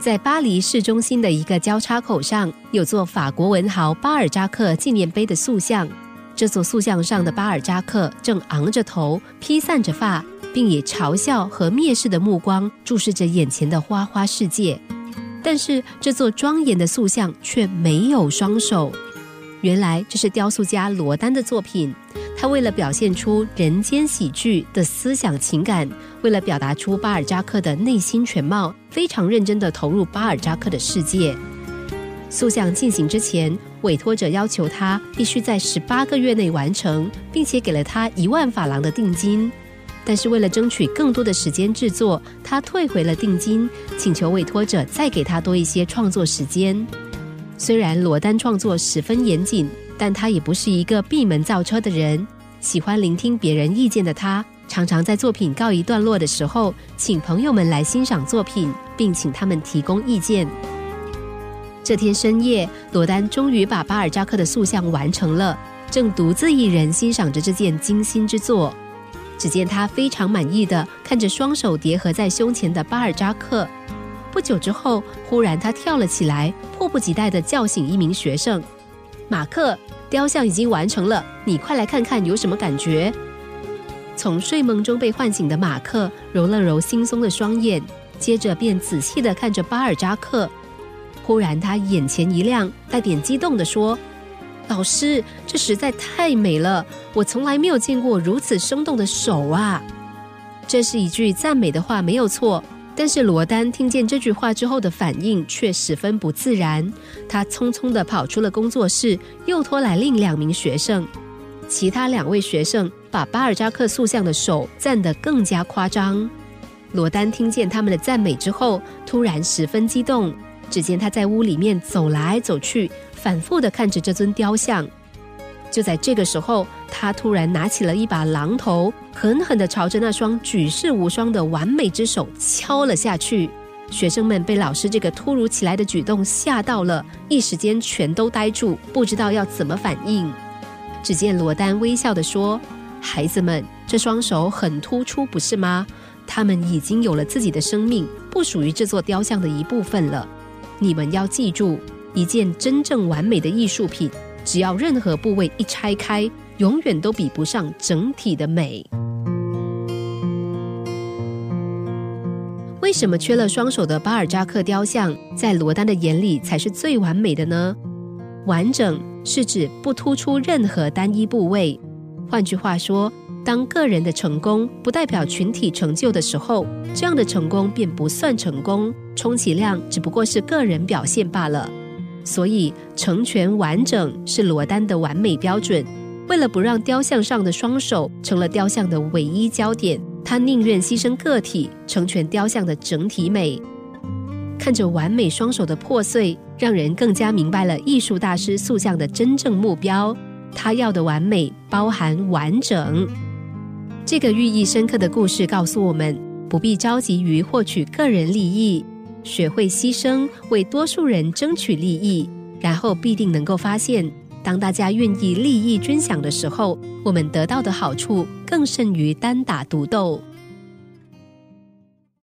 在巴黎市中心的一个交叉口上，有座法国文豪巴尔扎克纪念碑的塑像。这座塑像上的巴尔扎克正昂着头，披散着发，并以嘲笑和蔑视的目光注视着眼前的花花世界。但是，这座庄严的塑像却没有双手。原来，这是雕塑家罗丹的作品。他为了表现出人间喜剧的思想情感，为了表达出巴尔扎克的内心全貌，非常认真地投入巴尔扎克的世界。塑像进行之前，委托者要求他必须在十八个月内完成，并且给了他一万法郎的定金。但是为了争取更多的时间制作，他退回了定金，请求委托者再给他多一些创作时间。虽然罗丹创作十分严谨。但他也不是一个闭门造车的人，喜欢聆听别人意见的他，常常在作品告一段落的时候，请朋友们来欣赏作品，并请他们提供意见。这天深夜，罗丹终于把巴尔扎克的塑像完成了，正独自一人欣赏着这件精心之作。只见他非常满意的看着双手叠合在胸前的巴尔扎克。不久之后，忽然他跳了起来，迫不及待的叫醒一名学生。马克，雕像已经完成了，你快来看看有什么感觉？从睡梦中被唤醒的马克揉了揉惺忪的双眼，接着便仔细的看着巴尔扎克。忽然，他眼前一亮，带点激动的说：“老师，这实在太美了！我从来没有见过如此生动的手啊！”这是一句赞美的话，没有错。但是罗丹听见这句话之后的反应却十分不自然，他匆匆地跑出了工作室，又拖来另两名学生。其他两位学生把巴尔扎克塑像的手赞得更加夸张。罗丹听见他们的赞美之后，突然十分激动。只见他在屋里面走来走去，反复地看着这尊雕像。就在这个时候，他突然拿起了一把榔头，狠狠地朝着那双举世无双的完美之手敲了下去。学生们被老师这个突如其来的举动吓到了，一时间全都呆住，不知道要怎么反应。只见罗丹微笑地说：“孩子们，这双手很突出，不是吗？他们已经有了自己的生命，不属于这座雕像的一部分了。你们要记住，一件真正完美的艺术品。”只要任何部位一拆开，永远都比不上整体的美。为什么缺了双手的巴尔扎克雕像，在罗丹的眼里才是最完美的呢？完整是指不突出任何单一部位。换句话说，当个人的成功不代表群体成就的时候，这样的成功便不算成功，充其量只不过是个人表现罢了。所以，成全完整是罗丹的完美标准。为了不让雕像上的双手成了雕像的唯一焦点，他宁愿牺牲个体，成全雕像的整体美。看着完美双手的破碎，让人更加明白了艺术大师塑像的真正目标。他要的完美包含完整。这个寓意深刻的故事告诉我们，不必着急于获取个人利益。学会牺牲，为多数人争取利益，然后必定能够发现，当大家愿意利益均享的时候，我们得到的好处更胜于单打独斗。